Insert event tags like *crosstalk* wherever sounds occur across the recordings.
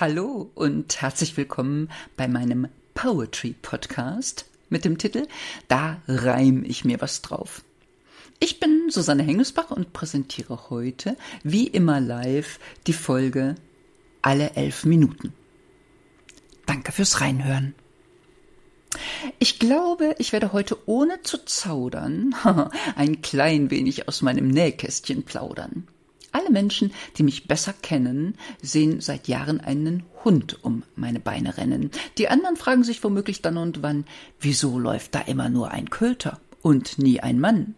Hallo und herzlich willkommen bei meinem Poetry Podcast mit dem Titel Da reim ich mir was drauf. Ich bin Susanne Hengesbach und präsentiere heute, wie immer live, die Folge Alle elf Minuten. Danke fürs Reinhören. Ich glaube, ich werde heute ohne zu zaudern *laughs* ein klein wenig aus meinem Nähkästchen plaudern. Alle Menschen, die mich besser kennen, sehen seit Jahren einen Hund um meine Beine rennen. Die anderen fragen sich womöglich dann und wann, wieso läuft da immer nur ein Köter und nie ein Mann?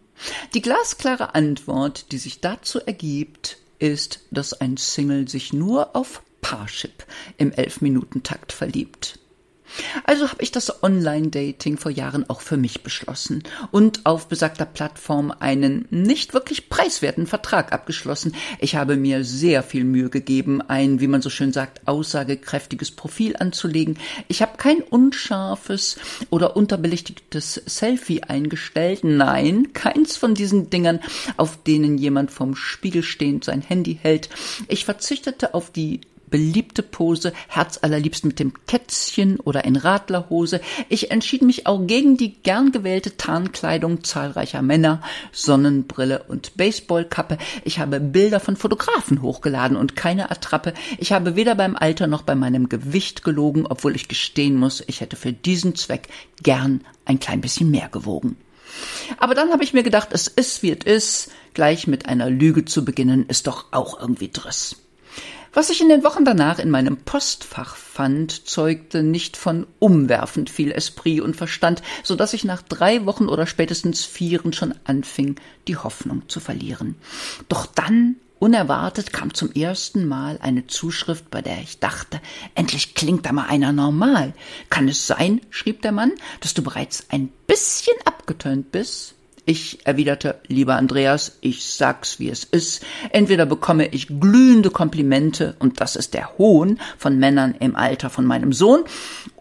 Die glasklare Antwort, die sich dazu ergibt, ist, dass ein Single sich nur auf Parship im Elf-Minuten-Takt verliebt. Also habe ich das Online-Dating vor Jahren auch für mich beschlossen und auf besagter Plattform einen nicht wirklich preiswerten Vertrag abgeschlossen. Ich habe mir sehr viel Mühe gegeben, ein, wie man so schön sagt, aussagekräftiges Profil anzulegen. Ich habe kein unscharfes oder unterbelichtigtes Selfie eingestellt. Nein, keins von diesen Dingern, auf denen jemand vom Spiegel stehend sein Handy hält. Ich verzichtete auf die beliebte Pose, herzallerliebst mit dem Kätzchen oder in Radlerhose. Ich entschied mich auch gegen die gern gewählte Tarnkleidung zahlreicher Männer, Sonnenbrille und Baseballkappe. Ich habe Bilder von Fotografen hochgeladen und keine Attrappe. Ich habe weder beim Alter noch bei meinem Gewicht gelogen, obwohl ich gestehen muss, ich hätte für diesen Zweck gern ein klein bisschen mehr gewogen. Aber dann habe ich mir gedacht, es ist wie es ist, gleich mit einer Lüge zu beginnen, ist doch auch irgendwie Driss. Was ich in den Wochen danach in meinem Postfach fand, zeugte nicht von umwerfend viel Esprit und Verstand, so dass ich nach drei Wochen oder spätestens vieren schon anfing, die Hoffnung zu verlieren. Doch dann Unerwartet kam zum ersten Mal eine Zuschrift, bei der ich dachte, endlich klingt da mal einer normal. Kann es sein, schrieb der Mann, dass du bereits ein bisschen abgetönt bist? Ich erwiderte, lieber Andreas, ich sag's wie es ist. Entweder bekomme ich glühende Komplimente, und das ist der Hohn von Männern im Alter von meinem Sohn,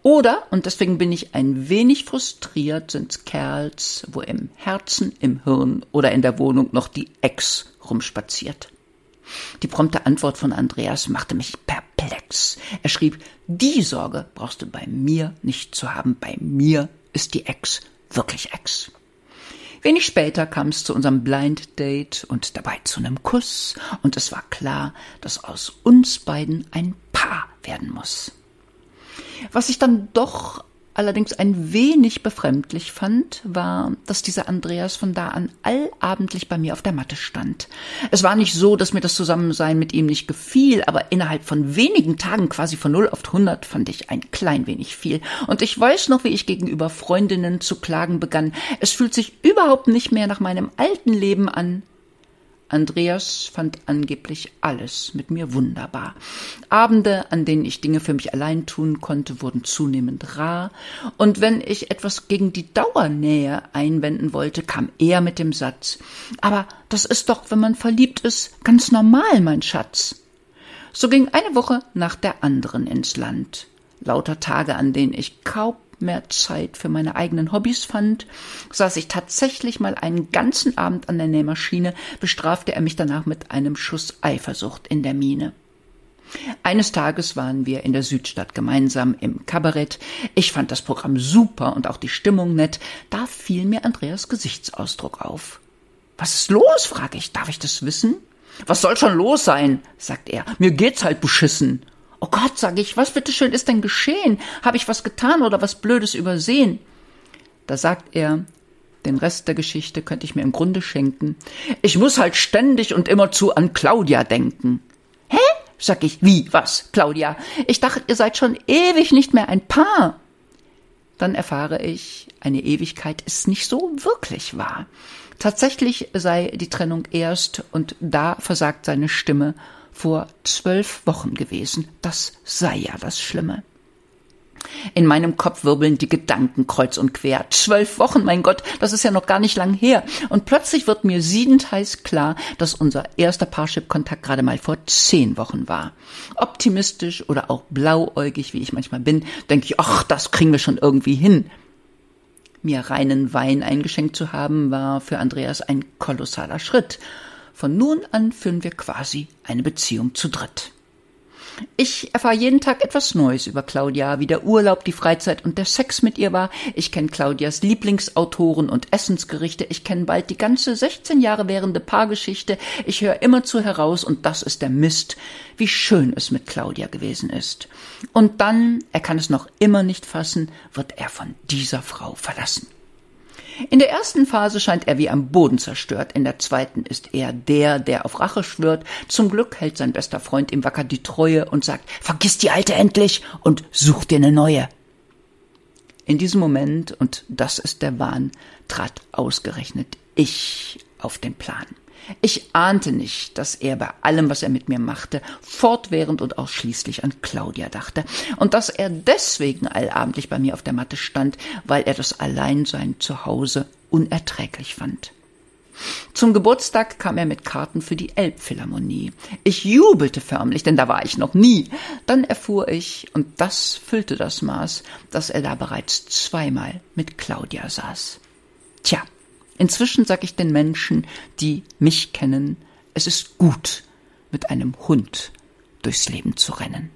oder, und deswegen bin ich ein wenig frustriert, sind's Kerls, wo im Herzen, im Hirn oder in der Wohnung noch die Ex rumspaziert. Die prompte Antwort von Andreas machte mich perplex. Er schrieb, die Sorge brauchst du bei mir nicht zu haben. Bei mir ist die Ex wirklich Ex. Wenig später kam es zu unserem Blind Date und dabei zu einem Kuss, und es war klar, dass aus uns beiden ein Paar werden muss. Was ich dann doch allerdings ein wenig befremdlich fand, war, dass dieser Andreas von da an allabendlich bei mir auf der Matte stand. Es war nicht so, dass mir das Zusammensein mit ihm nicht gefiel, aber innerhalb von wenigen Tagen quasi von null auf hundert fand ich ein klein wenig viel. Und ich weiß noch, wie ich gegenüber Freundinnen zu klagen begann. Es fühlt sich überhaupt nicht mehr nach meinem alten Leben an. Andreas fand angeblich alles mit mir wunderbar. Abende, an denen ich Dinge für mich allein tun konnte, wurden zunehmend rar, und wenn ich etwas gegen die Dauernähe einwenden wollte, kam er mit dem Satz Aber das ist doch, wenn man verliebt ist, ganz normal, mein Schatz. So ging eine Woche nach der anderen ins Land. Lauter Tage, an denen ich kaum mehr Zeit für meine eigenen Hobbys fand, saß ich tatsächlich mal einen ganzen Abend an der Nähmaschine, bestrafte er mich danach mit einem Schuss Eifersucht in der Miene. Eines Tages waren wir in der Südstadt gemeinsam im Kabarett. Ich fand das Programm super und auch die Stimmung nett. Da fiel mir Andreas Gesichtsausdruck auf. Was ist los? frage ich. Darf ich das wissen? Was soll schon los sein? sagt er. Mir geht's halt beschissen. Oh Gott, sage ich, was bitteschön ist denn geschehen? Habe ich was getan oder was Blödes übersehen? Da sagt er, den Rest der Geschichte könnte ich mir im Grunde schenken. Ich muss halt ständig und immerzu an Claudia denken. Hä? Sag ich, wie, was, Claudia? Ich dachte, ihr seid schon ewig nicht mehr ein Paar. Dann erfahre ich, eine Ewigkeit ist nicht so wirklich wahr. Tatsächlich sei die Trennung erst, und da versagt seine Stimme, vor zwölf Wochen gewesen. Das sei ja das Schlimme. In meinem Kopf wirbeln die Gedanken kreuz und quer. Zwölf Wochen, mein Gott, das ist ja noch gar nicht lang her. Und plötzlich wird mir siedend heiß klar, dass unser erster Parship-Kontakt gerade mal vor zehn Wochen war. Optimistisch oder auch blauäugig, wie ich manchmal bin, denke ich, ach, das kriegen wir schon irgendwie hin. Mir reinen Wein eingeschenkt zu haben, war für Andreas ein kolossaler Schritt. Von nun an führen wir quasi eine Beziehung zu dritt. Ich erfahre jeden Tag etwas Neues über Claudia, wie der Urlaub, die Freizeit und der Sex mit ihr war. Ich kenne Claudias Lieblingsautoren und Essensgerichte. Ich kenne bald die ganze 16 Jahre währende Paargeschichte. Ich höre immerzu heraus, und das ist der Mist, wie schön es mit Claudia gewesen ist. Und dann, er kann es noch immer nicht fassen, wird er von dieser Frau verlassen. In der ersten Phase scheint er wie am Boden zerstört, in der zweiten ist er der, der auf Rache schwört. Zum Glück hält sein bester Freund ihm wacker die Treue und sagt, vergiss die alte endlich und such dir eine neue. In diesem Moment, und das ist der Wahn, trat ausgerechnet ich auf den Plan. Ich ahnte nicht, dass er bei allem, was er mit mir machte, fortwährend und ausschließlich an Claudia dachte, und dass er deswegen allabendlich bei mir auf der Matte stand, weil er das Alleinsein zu Hause unerträglich fand. Zum Geburtstag kam er mit Karten für die Elbphilharmonie. Ich jubelte förmlich, denn da war ich noch nie. Dann erfuhr ich, und das füllte das Maß, dass er da bereits zweimal mit Claudia saß. Tja, Inzwischen sag ich den Menschen, die mich kennen, es ist gut, mit einem Hund durchs Leben zu rennen.